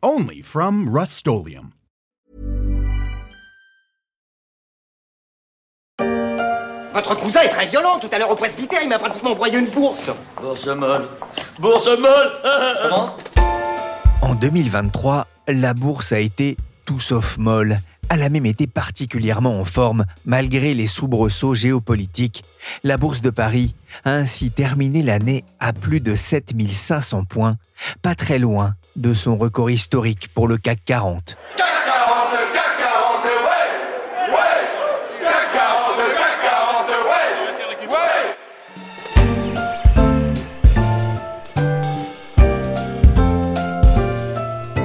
Only from Rust Votre cousin est très violent. Tout à l'heure au presbytère, il m'a pratiquement broyé une bourse. Bourse molle. Bourse molle Comment En 2023, la bourse a été tout sauf molle. Elle a même été particulièrement en forme malgré les soubresauts géopolitiques. La bourse de Paris a ainsi terminé l'année à plus de 7500 points, pas très loin de son record historique pour le CAC 40.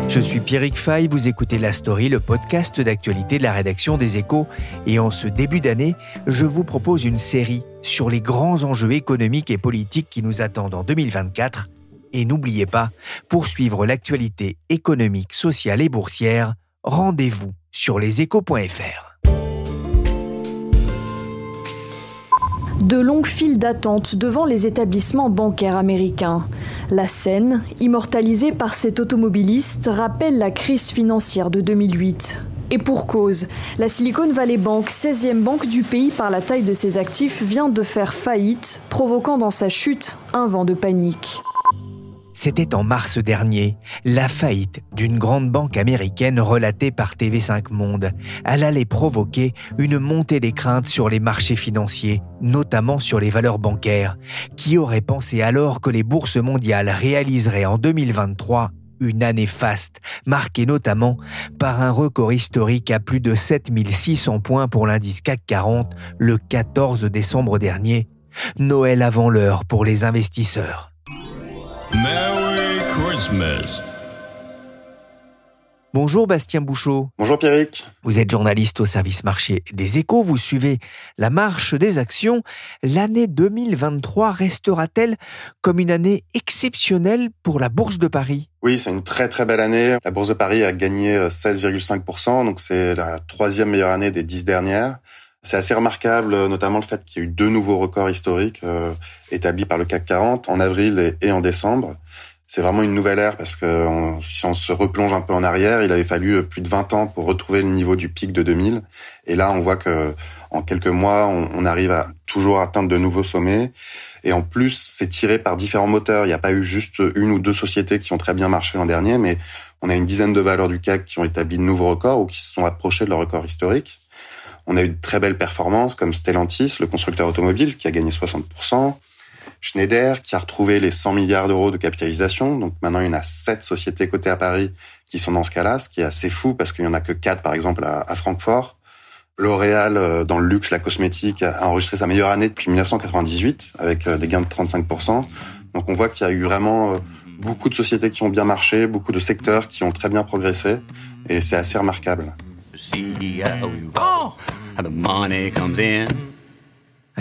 Je suis Pierrick Fay, vous écoutez La Story, le podcast d'actualité de la rédaction des Échos. Et en ce début d'année, je vous propose une série sur les grands enjeux économiques et politiques qui nous attendent en 2024. Et n'oubliez pas, pour suivre l'actualité économique, sociale et boursière, rendez-vous sur leséchos.fr. De longues files d'attente devant les établissements bancaires américains. La scène, immortalisée par cet automobiliste, rappelle la crise financière de 2008. Et pour cause, la Silicon Valley Bank, 16e banque du pays par la taille de ses actifs, vient de faire faillite, provoquant dans sa chute un vent de panique. C'était en mars dernier, la faillite d'une grande banque américaine relatée par TV5 Monde. Elle allait provoquer une montée des craintes sur les marchés financiers, notamment sur les valeurs bancaires. Qui aurait pensé alors que les bourses mondiales réaliseraient en 2023 une année faste, marquée notamment par un record historique à plus de 7600 points pour l'indice CAC 40 le 14 décembre dernier. Noël avant l'heure pour les investisseurs. Merry Christmas. Bonjour Bastien Bouchot. Bonjour Pierrick. Vous êtes journaliste au service marché des échos, vous suivez la marche des actions. L'année 2023 restera-t-elle comme une année exceptionnelle pour la Bourse de Paris? Oui, c'est une très très belle année. La Bourse de Paris a gagné 16,5%, donc c'est la troisième meilleure année des dix dernières. C'est assez remarquable, notamment le fait qu'il y ait eu deux nouveaux records historiques euh, établis par le CAC 40 en avril et, en décembre. C'est vraiment une nouvelle ère parce que si on se replonge un peu en arrière, il avait fallu plus de 20 ans pour retrouver le niveau du pic de 2000. Et là, on voit que en quelques mois, on, on arrive à toujours atteindre de nouveaux sommets. Et en plus, c'est tiré par différents moteurs. Il n'y a pas eu juste une ou deux sociétés qui ont très bien marché l'an dernier, mais on a une dizaine de valeurs du CAC qui ont établi de nouveaux records ou qui se sont approchés de leur record historique. On a eu de très belles performances comme Stellantis, le constructeur automobile, qui a gagné 60%. Schneider, qui a retrouvé les 100 milliards d'euros de capitalisation. Donc maintenant, il y en a sept sociétés cotées à Paris qui sont dans ce cas-là, ce qui est assez fou parce qu'il y en a que quatre, par exemple, à, Francfort. L'Oréal, euh, dans le luxe, la cosmétique, a enregistré sa meilleure année depuis 1998 avec euh, des gains de 35%. Donc on voit qu'il y a eu vraiment euh, beaucoup de sociétés qui ont bien marché, beaucoup de secteurs qui ont très bien progressé et c'est assez remarquable.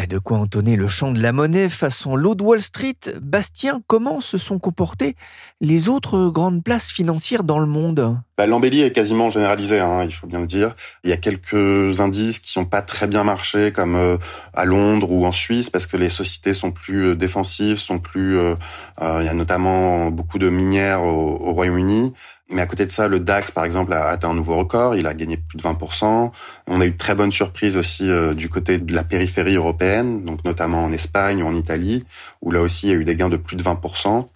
De quoi entonner le chant de la monnaie façon l'eau de Wall Street? Bastien, comment se sont comportées les autres grandes places financières dans le monde? Bah, L'embellie est quasiment généralisée, hein, il faut bien le dire. Il y a quelques indices qui n'ont pas très bien marché, comme euh, à Londres ou en Suisse, parce que les sociétés sont plus euh, défensives, sont plus. Euh, il y a notamment beaucoup de minières au, au Royaume-Uni. Mais à côté de ça, le DAX, par exemple, a atteint un nouveau record. Il a gagné plus de 20%. On a eu de très bonnes surprises aussi euh, du côté de la périphérie européenne, donc notamment en Espagne ou en Italie, où là aussi il y a eu des gains de plus de 20%.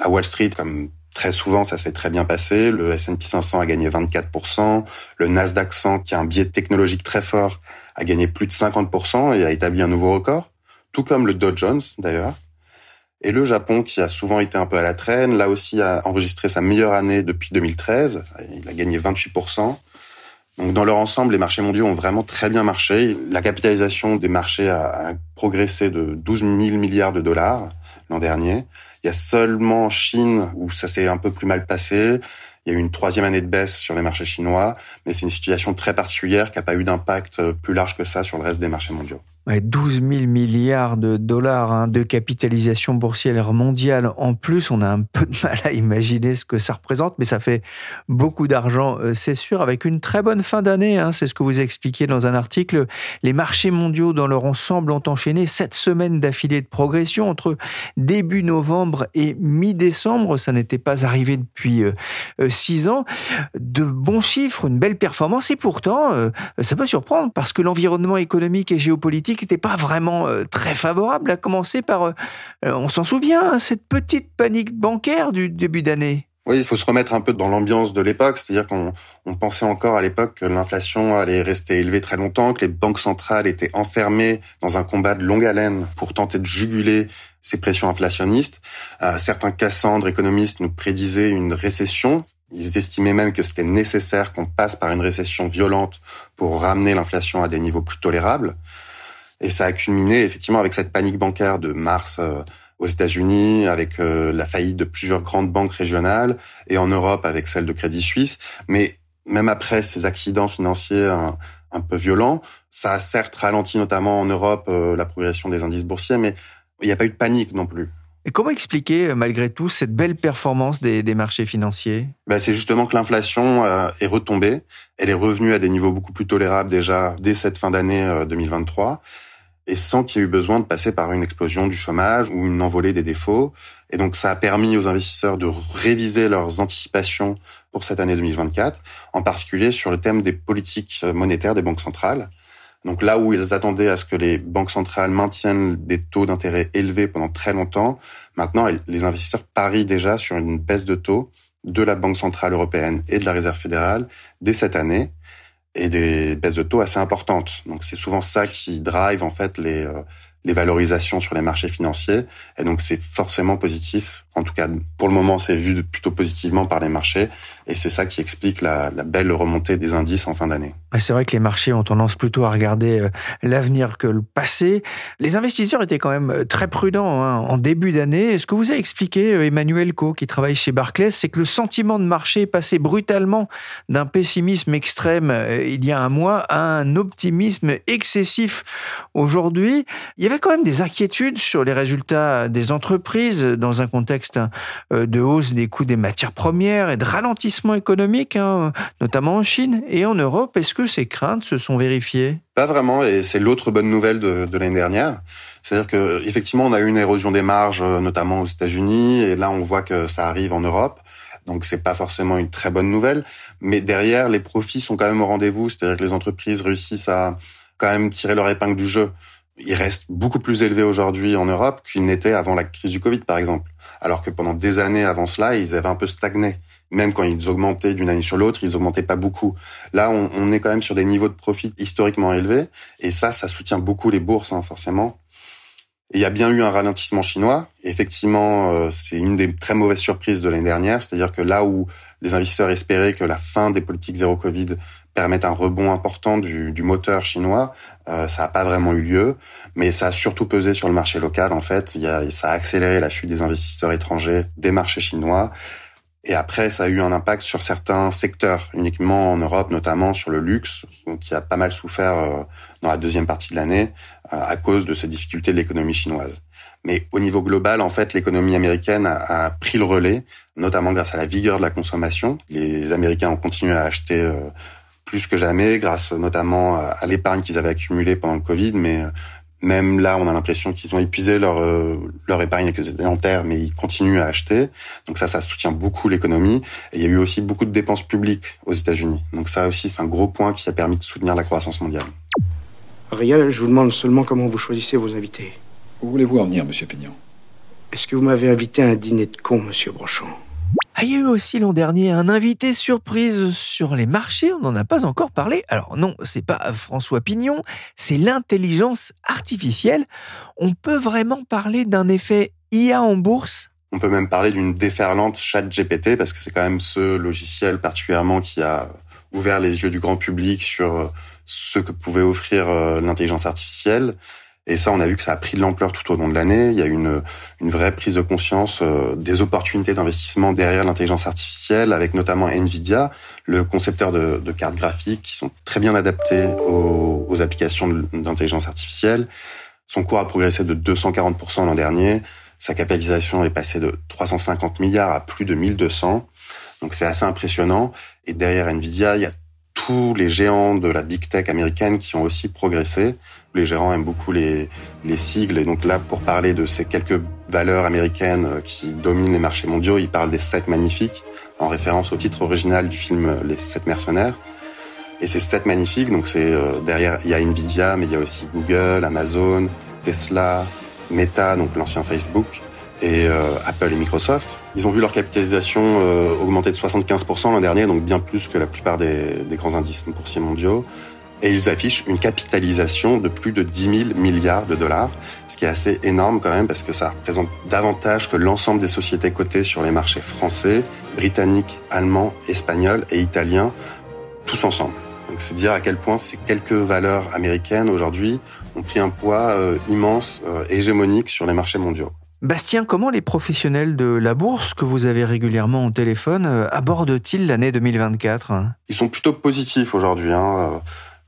À Wall Street, comme très souvent, ça s'est très bien passé. Le S&P 500 a gagné 24%. Le Nasdaq 100, qui a un biais technologique très fort, a gagné plus de 50% et a établi un nouveau record. Tout comme le Dow Jones, d'ailleurs. Et le Japon, qui a souvent été un peu à la traîne, là aussi a enregistré sa meilleure année depuis 2013. Il a gagné 28%. Donc dans leur ensemble, les marchés mondiaux ont vraiment très bien marché. La capitalisation des marchés a progressé de 12 000 milliards de dollars l'an dernier. Il y a seulement Chine où ça s'est un peu plus mal passé. Il y a eu une troisième année de baisse sur les marchés chinois, mais c'est une situation très particulière qui n'a pas eu d'impact euh, plus large que ça sur le reste des marchés mondiaux. 12 000 milliards de dollars hein, de capitalisation boursière mondiale. En plus, on a un peu de mal à imaginer ce que ça représente, mais ça fait beaucoup d'argent, euh, c'est sûr, avec une très bonne fin d'année. Hein, c'est ce que vous expliquez dans un article. Les marchés mondiaux, dans leur ensemble, ont enchaîné sept semaines d'affilée de progression entre début novembre et mi-décembre. Ça n'était pas arrivé depuis euh, euh, six ans. De bons chiffres, une belle performance, et pourtant, ça peut surprendre parce que l'environnement économique et géopolitique qui n'était pas vraiment euh, très favorable, à commencer par, euh, euh, on s'en souvient, hein, cette petite panique bancaire du début d'année. Oui, il faut se remettre un peu dans l'ambiance de l'époque, c'est-à-dire qu'on pensait encore à l'époque que l'inflation allait rester élevée très longtemps, que les banques centrales étaient enfermées dans un combat de longue haleine pour tenter de juguler ces pressions inflationnistes. certains Cassandres économistes nous prédisaient une récession. Ils estimaient même que c'était nécessaire qu'on passe par une récession violente pour ramener l'inflation à des niveaux plus tolérables. Et ça a culminé effectivement avec cette panique bancaire de mars euh, aux États-Unis, avec euh, la faillite de plusieurs grandes banques régionales, et en Europe avec celle de Crédit Suisse. Mais même après ces accidents financiers un, peu violents, ça a certes ralenti notamment en Europe euh, la progression des indices boursiers, mais il n'y a pas eu de panique non plus. Et comment expliquer malgré tout cette belle performance des, des marchés financiers? Ben, C'est justement que l'inflation est retombée. Elle est revenue à des niveaux beaucoup plus tolérables déjà dès cette fin d'année 2023 et sans qu'il y ait eu besoin de passer par une explosion du chômage ou une envolée des défauts. Et donc ça a permis aux investisseurs de réviser leurs anticipations pour cette année 2024, en particulier sur le thème des politiques monétaires des banques centrales. Donc là où ils attendaient à ce que les banques centrales maintiennent des taux d'intérêt élevés pendant très longtemps, maintenant les investisseurs parient déjà sur une baisse de taux de la Banque centrale européenne et de la Réserve fédérale dès cette année et des baisses de taux assez importantes. Donc c'est souvent ça qui drive en fait les euh, les valorisations sur les marchés financiers et donc c'est forcément positif. En tout cas, pour le moment, c'est vu plutôt positivement par les marchés et c'est ça qui explique la, belle remontée des indices en fin d'année. C'est vrai que les marchés ont tendance plutôt à regarder euh, l'avenir que le passé. Les investisseurs étaient quand même euh, très prudents hein, en début d'année. Ce que vous a expliqué euh, Emmanuel Co, qui travaille chez Barclays, c'est que le sentiment de marché est passé brutalement d'un pessimisme extrême il y a un mois à un optimisme excessif aujourd'hui. Il y avait quand même des inquiétudes sur les résultats des entreprises dans un contexte de hausse des coûts des matières premières et de ralentissement économique, hein, notamment en Chine et en Europe. Est-ce que ces craintes se sont vérifiées? Pas vraiment, et c'est l'autre bonne nouvelle de, l'année dernière. C'est-à-dire que effectivement, on a eu une érosion des marges, euh, notamment aux États-Unis, et là, on voit que ça arrive en Europe. Donc, c'est pas forcément une très bonne nouvelle, mais derrière, les profits sont quand même au rendez-vous. C'est-à-dire que les entreprises réussissent à quand même tirer leur épingle du jeu. Ils restent beaucoup plus élevés aujourd'hui en Europe qu'ils n'étaient avant la crise du Covid, par exemple. Alors que pendant des années avant cela, ils avaient un peu stagné même quand ils augmentaient d'une année sur l'autre, ils augmentaient pas beaucoup. Là, on, on, est quand même sur des niveaux de profit historiquement élevés, et ça, ça soutient beaucoup les bourses, hein, forcément. il y a bien eu un ralentissement chinois. effectivement, euh, c'est une des très mauvaises surprises de l'année dernière, c'est-à-dire que là où les investisseurs espéraient que la fin des politiques zéro Covid permette un rebond important du, du moteur chinois, euh, ça n'a pas vraiment eu lieu, mais ça a surtout pesé sur le marché local. En fait, il y a, ça a accéléré la fuite des investisseurs étrangers des marchés chinois. Et après, ça a eu un impact sur certains secteurs, uniquement en Europe, notamment sur le luxe, qui a pas mal souffert euh, dans la deuxième partie de l'année euh, à cause de ces difficultés de l'économie chinoise. Mais au niveau global, en fait, l'économie américaine a, pris le relais, notamment grâce à la vigueur de la consommation. Les Américains ont continué à acheter euh, plus que jamais, grâce notamment à l'épargne qu'ils avaient accumulée pendant le Covid, mais même là, on a l'impression qu'ils ont épuisé leur euh, leur épargne excédentaire, mais ils continuent à acheter. Donc ça, ça soutient beaucoup l'économie. Et il y a eu aussi beaucoup de dépenses publiques aux États-Unis. Donc ça aussi, c'est un gros point qui a permis de soutenir la croissance mondiale. Rien, je vous demande seulement comment vous choisissez vos invités. Où voulez-vous en venir, Monsieur Pignon Est-ce que vous m'avez invité à un dîner de cons, Monsieur Brochon? Ah, il y a eu aussi l'an dernier un invité surprise sur les marchés, on n'en a pas encore parlé. Alors non, c'est pas François Pignon, c'est l'intelligence artificielle. On peut vraiment parler d'un effet IA en bourse? On peut même parler d'une déferlante chat GPT parce que c'est quand même ce logiciel particulièrement qui a ouvert les yeux du grand public sur ce que pouvait offrir euh, l'intelligence artificielle. Et ça, on a vu que ça a pris de l'ampleur tout au long de l'année. Il y a une, une vraie prise de conscience euh, des opportunités d'investissement derrière l'intelligence artificielle, avec notamment Nvidia, le concepteur de, de, cartes graphiques qui sont très bien adaptées aux, aux applications d'intelligence artificielle. Son cours a progressé de 240% l'an dernier. Sa capitalisation est passée de 350 milliards à plus de 1200. Donc c'est assez impressionnant. Et derrière Nvidia, il y a tous les géants de la big tech américaine qui ont aussi progressé. Les gérants aiment beaucoup les, les sigles. Et donc là, pour parler de ces quelques valeurs américaines qui dominent les marchés mondiaux, ils parlent des sept magnifiques, en référence au titre original du film Les sept mercenaires. Et ces sept magnifiques, donc c'est euh, derrière, il y a Nvidia, mais il y a aussi Google, Amazon, Tesla, Meta, donc l'ancien Facebook, et euh, Apple et Microsoft. Ils ont vu leur capitalisation euh, augmenter de 75% l'an dernier, donc bien plus que la plupart des, des grands indices boursiers mondiaux et ils affichent une capitalisation de plus de 10 000 milliards de dollars, ce qui est assez énorme quand même parce que ça représente davantage que l'ensemble des sociétés cotées sur les marchés français, britanniques, allemands, espagnols et italiens, tous ensemble. Donc c'est dire à quel point ces quelques valeurs américaines aujourd'hui ont pris un poids euh, immense, euh, hégémonique sur les marchés mondiaux. Bastien, comment les professionnels de la bourse que vous avez régulièrement au téléphone euh, abordent-ils l'année 2024 Ils sont plutôt positifs aujourd'hui. Hein.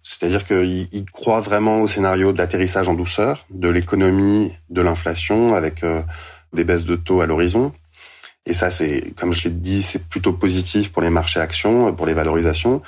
C'est-à-dire qu'ils croient vraiment au scénario de l'atterrissage en douceur, de l'économie, de l'inflation, avec euh, des baisses de taux à l'horizon. Et ça, c'est, comme je l'ai dit, c'est plutôt positif pour les marchés actions, pour les valorisations.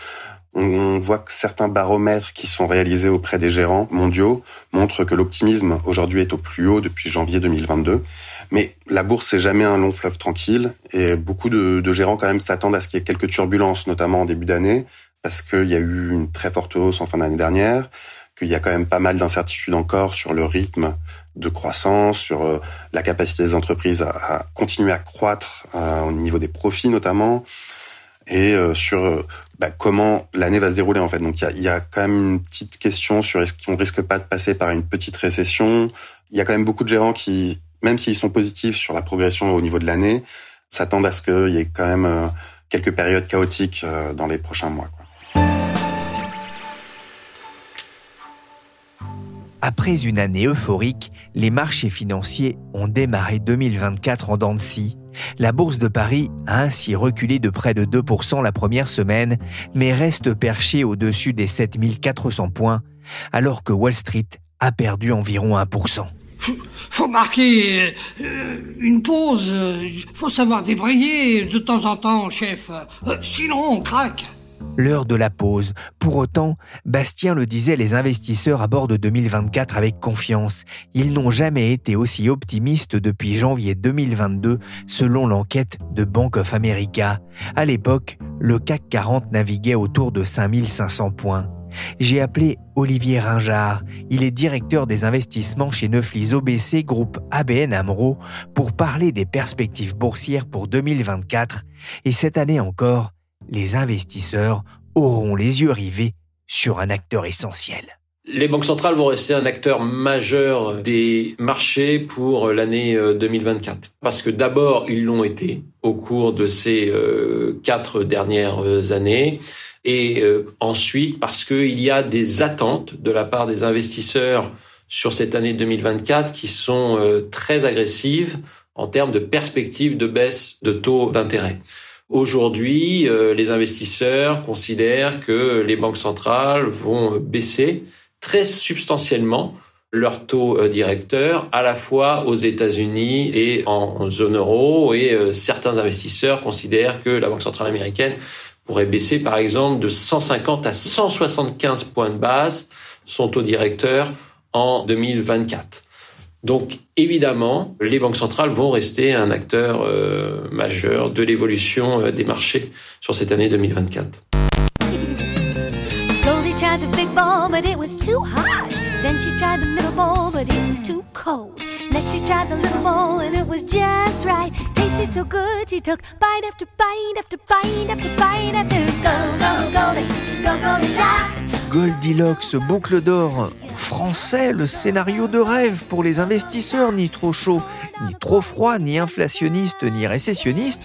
On voit que certains baromètres qui sont réalisés auprès des gérants mondiaux montrent que l'optimisme aujourd'hui est au plus haut depuis janvier 2022. Mais la bourse, c'est jamais un long fleuve tranquille et beaucoup de, de gérants quand même s'attendent à ce qu'il y ait quelques turbulences, notamment en début d'année, parce qu'il y a eu une très forte hausse en fin d'année dernière, qu'il y a quand même pas mal d'incertitudes encore sur le rythme de croissance, sur euh, la capacité des entreprises à, continuer à croître euh, au niveau des profits notamment, et euh, sur bah, comment l'année va se dérouler en fait. Donc il y a, y a, quand même une petite question sur est-ce qu'on risque pas de passer par une petite récession. Il y a quand même beaucoup de gérants qui, même s'ils sont positifs sur la progression au niveau de l'année, s'attendent à ce qu'il y ait quand même quelques périodes chaotiques dans les prochains mois. Après une année euphorique, les marchés financiers ont démarré 2024 en dents de scie. La bourse de Paris a ainsi reculé de près de 2% la première semaine, mais reste perchée au-dessus des 7400 points, alors que Wall Street a perdu environ 1%. Faut marquer euh, une pause. Faut savoir débrayer de temps en temps, chef. Euh, sinon, on craque l'heure de la pause. Pour autant, Bastien le disait, les investisseurs abordent 2024 avec confiance. Ils n'ont jamais été aussi optimistes depuis janvier 2022, selon l'enquête de Bank of America. À l'époque, le CAC 40 naviguait autour de 5500 points. J'ai appelé Olivier Ringard. Il est directeur des investissements chez Neuflis OBC, groupe ABN Amro, pour parler des perspectives boursières pour 2024. Et cette année encore, les investisseurs auront les yeux rivés sur un acteur essentiel. Les banques centrales vont rester un acteur majeur des marchés pour l'année 2024. Euh, Parce que d'abord, ils l'ont été au cours de ces euh, quatre dernières euh, années. Et ensuite, parce qu'il y a des attentes de la part des investisseurs sur cette année 2024 qui sont très agressives en termes de perspectives de baisse de taux d'intérêt. Aujourd'hui, euh, les investisseurs considèrent que les banques centrales vont baisser très substantiellement leur taux euh, directeur à la fois aux États-Unis et en zone euro et euh, certains investisseurs considèrent que la Banque centrale américaine pourrait baisser par exemple de 150 à 175 points de base son taux directeur en 2024. Donc évidemment, les banques centrales vont rester un acteur euh, majeur de l'évolution euh, des marchés sur cette année 2024. Goldilocks, boucle d'or, français, le scénario de rêve pour les investisseurs, ni trop chaud, ni trop froid, ni inflationniste, ni récessionniste.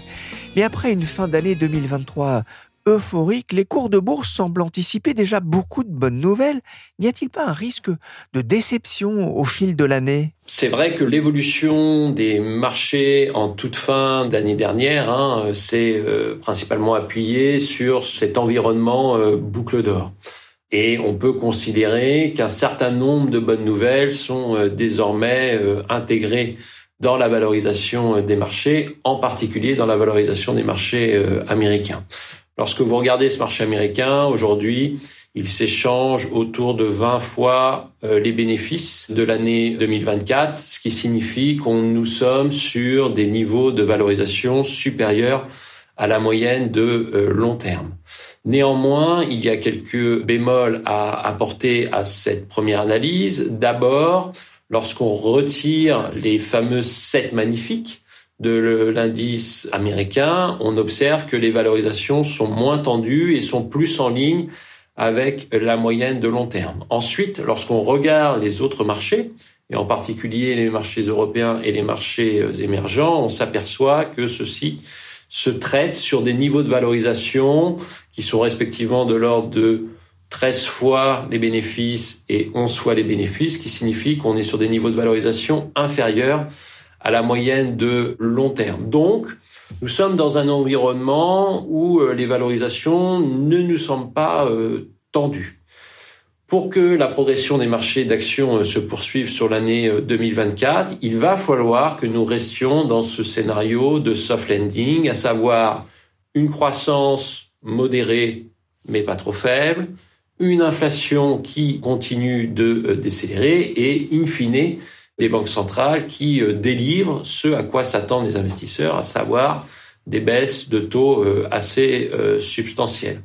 Mais après une fin d'année 2023 euphorique, les cours de bourse semblent anticiper déjà beaucoup de bonnes nouvelles. N'y a-t-il pas un risque de déception au fil de l'année? C'est vrai que l'évolution des marchés en toute fin d'année dernière hein, s'est euh, principalement appuyée sur cet environnement euh, boucle d'or. Et on peut considérer qu'un certain nombre de bonnes nouvelles sont euh, désormais intégrées dans la valorisation des marchés, en particulier dans la valorisation des marchés américains. Lorsque vous regardez ce marché américain, aujourd'hui, il s'échange autour de 20 fois euh, les bénéfices de l'année 2024, ce qui signifie qu'on nous sommes sur des niveaux de valorisation supérieurs à la moyenne de euh, long terme. Néanmoins, il y a quelques bémols à apporter à cette première analyse. D'abord, lorsqu'on retire les fameux 7 magnifiques, de l'indice américain, on observe que les valorisations sont moins tendues et sont plus en ligne avec la moyenne de long terme. Ensuite, lorsqu'on regarde les autres marchés, et en particulier les marchés européens et les marchés émergents, on s'aperçoit que ceux-ci se traitent sur des niveaux de valorisation qui sont respectivement de l'ordre de 13 fois les bénéfices et 11 fois les bénéfices, qui signifie qu'on est sur des niveaux de valorisation inférieurs à la moyenne de long terme. Donc, nous sommes dans un environnement où euh, les valorisations ne nous semblent pas euh, tendues. Pour que la progression des marchés d'actions euh, se poursuive sur l'année 2024, il va falloir que nous restions dans ce scénario de soft landing, à savoir une croissance modérée mais pas trop faible, une inflation qui continue de décélérer et, in fine, des banques centrales qui euh, délivrent ce à quoi s'attendent les investisseurs, à savoir des baisses de taux euh, assez euh, substantielles.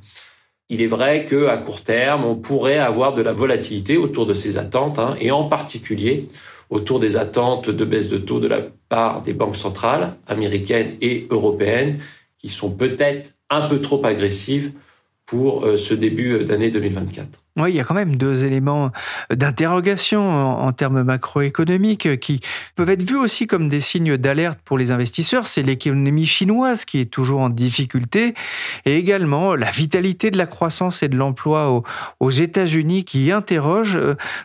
Il est vrai que à court terme, on pourrait avoir de la volatilité autour de ces attentes, hein, et en particulier autour des attentes de baisse de taux de la part des banques centrales américaines et européennes, qui sont peut-être un peu trop agressives pour ce début d'année 2024. Oui, il y a quand même deux éléments d'interrogation en, termes macroéconomiques qui peuvent être vus aussi comme des signes d'alerte pour les investisseurs. C'est l'économie chinoise qui est toujours en difficulté et également la vitalité de la croissance et de l'emploi aux, États-Unis qui interroge.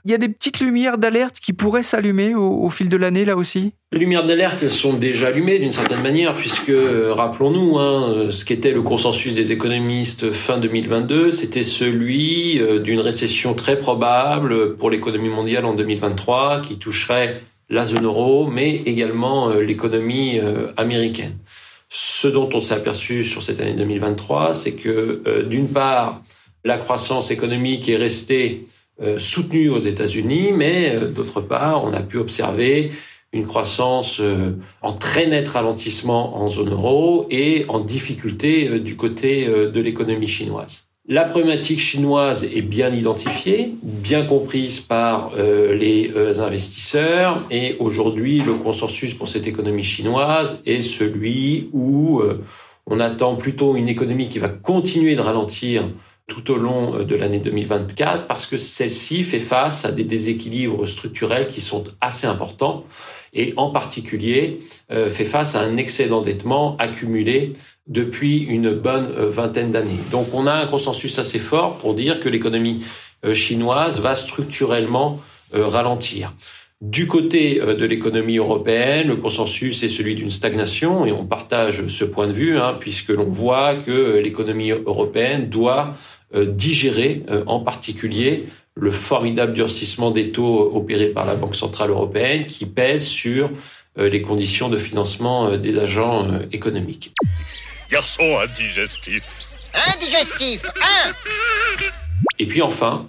Il y a des petites lumières d'alerte qui pourraient s'allumer au, fil de l'année là aussi? Les lumières d'alerte sont déjà allumées d'une certaine manière, puisque, euh, rappelons-nous, hein, ce qu'était le consensus des économistes fin 2022, c'était celui euh, d'une récession très probable pour l'économie mondiale en 2023 qui toucherait la zone euro, mais également euh, l'économie euh, américaine. Ce dont on s'est aperçu sur cette année 2023, c'est que euh, d'une part, la croissance économique est restée soutenue aux États-Unis, mais d'autre part, on a pu observer une croissance en très net ralentissement en zone euro et en difficulté du côté de l'économie chinoise. La problématique chinoise est bien identifiée, bien comprise par euh, les euh, investisseurs et aujourd'hui le consensus pour cette économie chinoise est celui où euh, on attend plutôt une économie qui va continuer de ralentir tout au long de l'année 2024 parce que celle-ci fait face à des déséquilibres structurels qui sont assez importants et en particulier fait face à un excès d'endettement accumulé depuis une bonne euh, vingtaine d'années. Donc on a un consensus assez fort pour dire que l'économie euh, chinoise va structurellement euh, ralentir. Du côté de l'économie européenne, le consensus est celui d'une stagnation et on partage ce point de vue hein, puisque l'on voit que l'économie européenne doit digérer en particulier le formidable durcissement des taux opérés par la Banque centrale européenne qui pèse sur les conditions de financement des agents économiques. Garçon indigestif. Indigestif, hein Et puis enfin,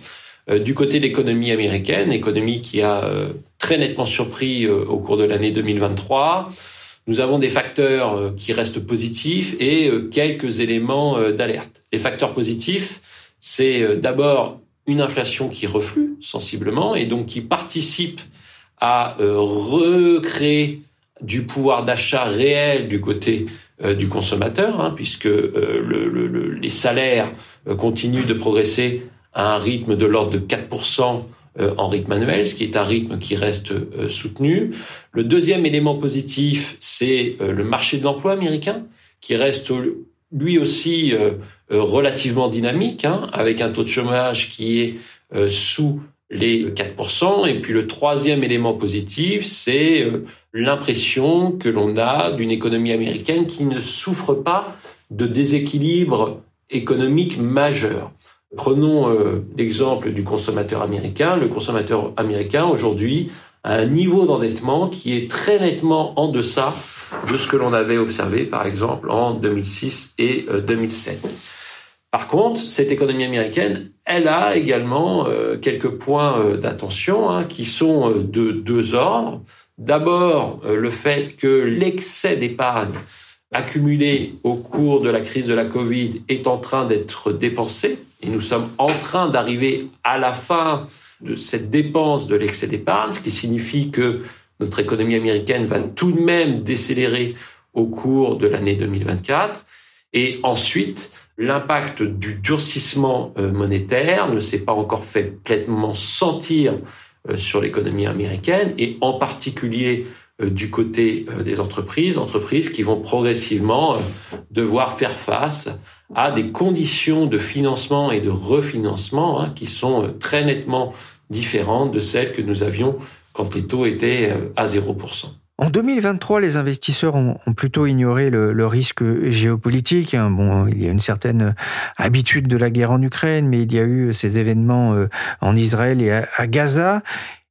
euh, du côté de l'économie américaine, économie qui a euh, très nettement surpris euh, au cours de l'année 2023, nous avons des facteurs qui restent positifs et quelques éléments d'alerte. Les facteurs positifs, c'est d'abord une inflation qui reflue sensiblement et donc qui participe à recréer du pouvoir d'achat réel du côté euh, du consommateur, hein, puisque euh, le, les salaires euh, continuent de progresser à un rythme de l'ordre de 4% en rythme annuel, ce qui est un rythme qui reste soutenu. Le deuxième élément positif, c'est le marché de l'emploi américain, qui reste lui aussi relativement dynamique, hein, avec un taux de chômage qui est sous les 4%. Et puis le troisième élément positif, c'est l'impression que l'on a d'une économie américaine qui ne souffre pas de déséquilibre économique majeur. Prenons euh, l'exemple du consommateur américain. Le consommateur américain aujourd'hui a un niveau d'endettement qui est très nettement en deçà de ce que l'on avait observé par exemple en 2006 et 2007. Euh, par contre, cette économie américaine, elle a également euh, quelques points d'attention hein, qui sont de deux ordres. D'abord, le fait que l'excès d'épargne accumulé au cours de la crise de la Covid est en train d'être dépensé et nous sommes en train d'arriver à la fin de cette dépense de l'excès d'épargne, ce qui signifie que notre économie américaine va tout de même décélérer au cours de l'année 2024. Et ensuite, l'impact du durcissement euh, monétaire ne s'est pas encore fait pleinement sentir euh, sur l'économie américaine et en particulier euh, du côté des entreprises, entreprises qui vont progressivement devoir faire face à des conditions de financement et de refinancement hein, qui sont très nettement différentes de celles que nous avions quand les taux étaient euh, à 0%. En 2023, les investisseurs ont, plutôt ignoré le, risque géopolitique. Hein. Bon, il y a une certaine habitude de la guerre en Ukraine, mais il y a eu ces événements euh, en Israël et à Gaza.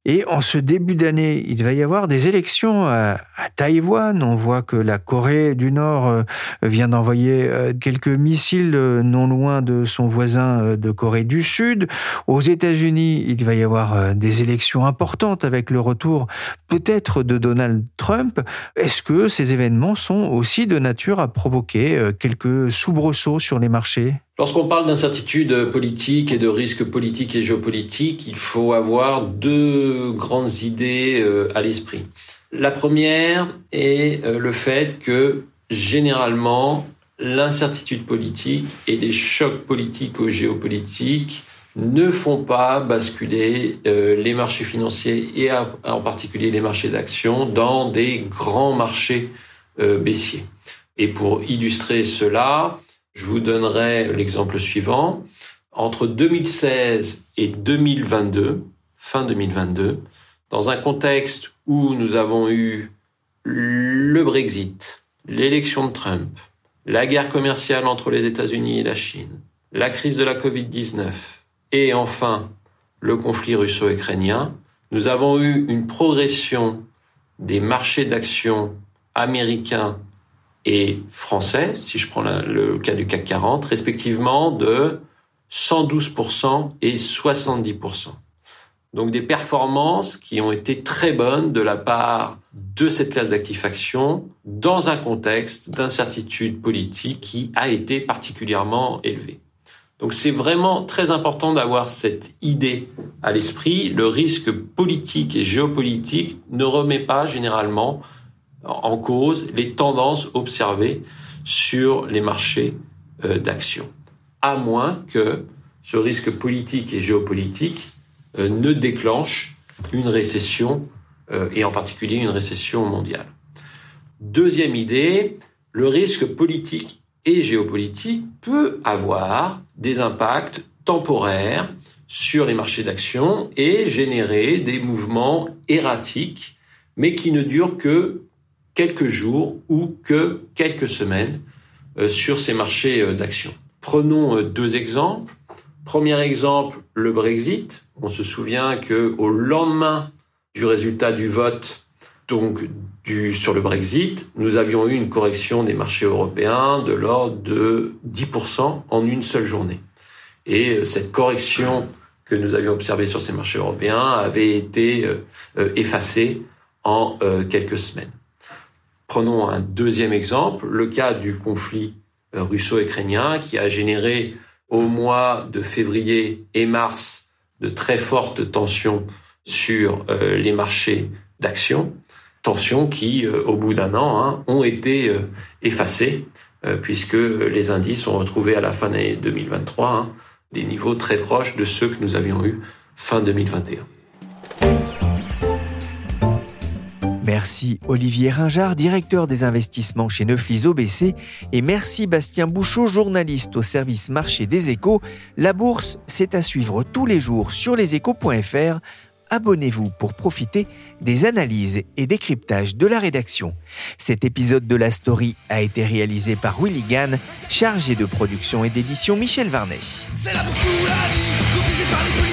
Et en ce début d'année, il va y avoir des élections à, Taïwan. On voit que la Corée du Nord euh, vient d'envoyer euh, quelques missiles euh, non loin de son voisin de Corée du Sud. Aux États-Unis, il va y avoir des élections importantes avec le retour peut-être de Donald Trump. Est-ce que ces événements sont aussi de nature à provoquer quelques soubresauts sur les marchés? Lorsqu'on parle d'incertitude politique et de risques politiques et géopolitiques, il faut avoir deux grandes idées euh, à l'esprit. La première est euh, le fait que généralement l'incertitude politique et les chocs politiques ou géopolitiques ne font pas basculer euh, les marchés financiers et en particulier les marchés d'actions dans des grands marchés baissiers. Et pour illustrer cela, je vous donnerai l'exemple suivant. Entre 2016 et 2022, fin 2022, dans un contexte où nous avons eu le Brexit, l'élection de Trump, la guerre commerciale entre les États-Unis et la Chine, la crise de la Covid-19 et enfin le conflit russo-ukrainien, nous avons eu une progression des marchés d'actions américains et français, si je prends le cas du CAC 40, respectivement de 112% et 70%. Donc des performances qui ont été très bonnes de la part de cette classe d'actifs actions dans un contexte d'incertitude politique qui a été particulièrement élevé. Donc c'est vraiment très important d'avoir cette idée à l'esprit. Le risque politique et géopolitique ne remet pas généralement en cause les tendances observées sur les marchés euh, d'actions, à moins que ce risque politique et géopolitique euh, ne déclenche une récession, euh, et en particulier une récession mondiale. Deuxième idée, le risque politique et géopolitique peut avoir des impacts temporaires sur les marchés d'actions et générer des mouvements erratiques, mais qui ne durent que quelques jours ou que quelques semaines euh, sur ces marchés euh, d'actions. Prenons euh, deux exemples. Premier exemple, le Brexit. On se souvient que au lendemain du résultat du vote donc du, sur le Brexit, nous avions eu une correction des marchés européens de l'ordre de 10% en une seule journée. Et cette correction que nous avions observée sur ces marchés européens avait été effacée en quelques semaines. Prenons un deuxième exemple, le cas du conflit euh, russo-ukrainien qui a généré au mois de février et mars de très fortes tensions sur euh, les marchés d'actions, tensions qui, euh, au bout d'un an, hein, ont été effacées puisque les indices ont retrouvé à la fin de l'année 2023 hein, des niveaux très proches de ceux que nous avions eus fin 2021. Merci Olivier Ringard, directeur des investissements chez Neuflis OBC, et merci Bastien Bouchot, journaliste au service marché des échos. La bourse, c'est à suivre tous les jours sur leséchos.fr. Abonnez-vous pour profiter des analyses et décryptages de la rédaction. Cet épisode de la story a été réalisé par Willy Gann, chargé de production et d'édition Michel Varnet. C'est la bourse ou la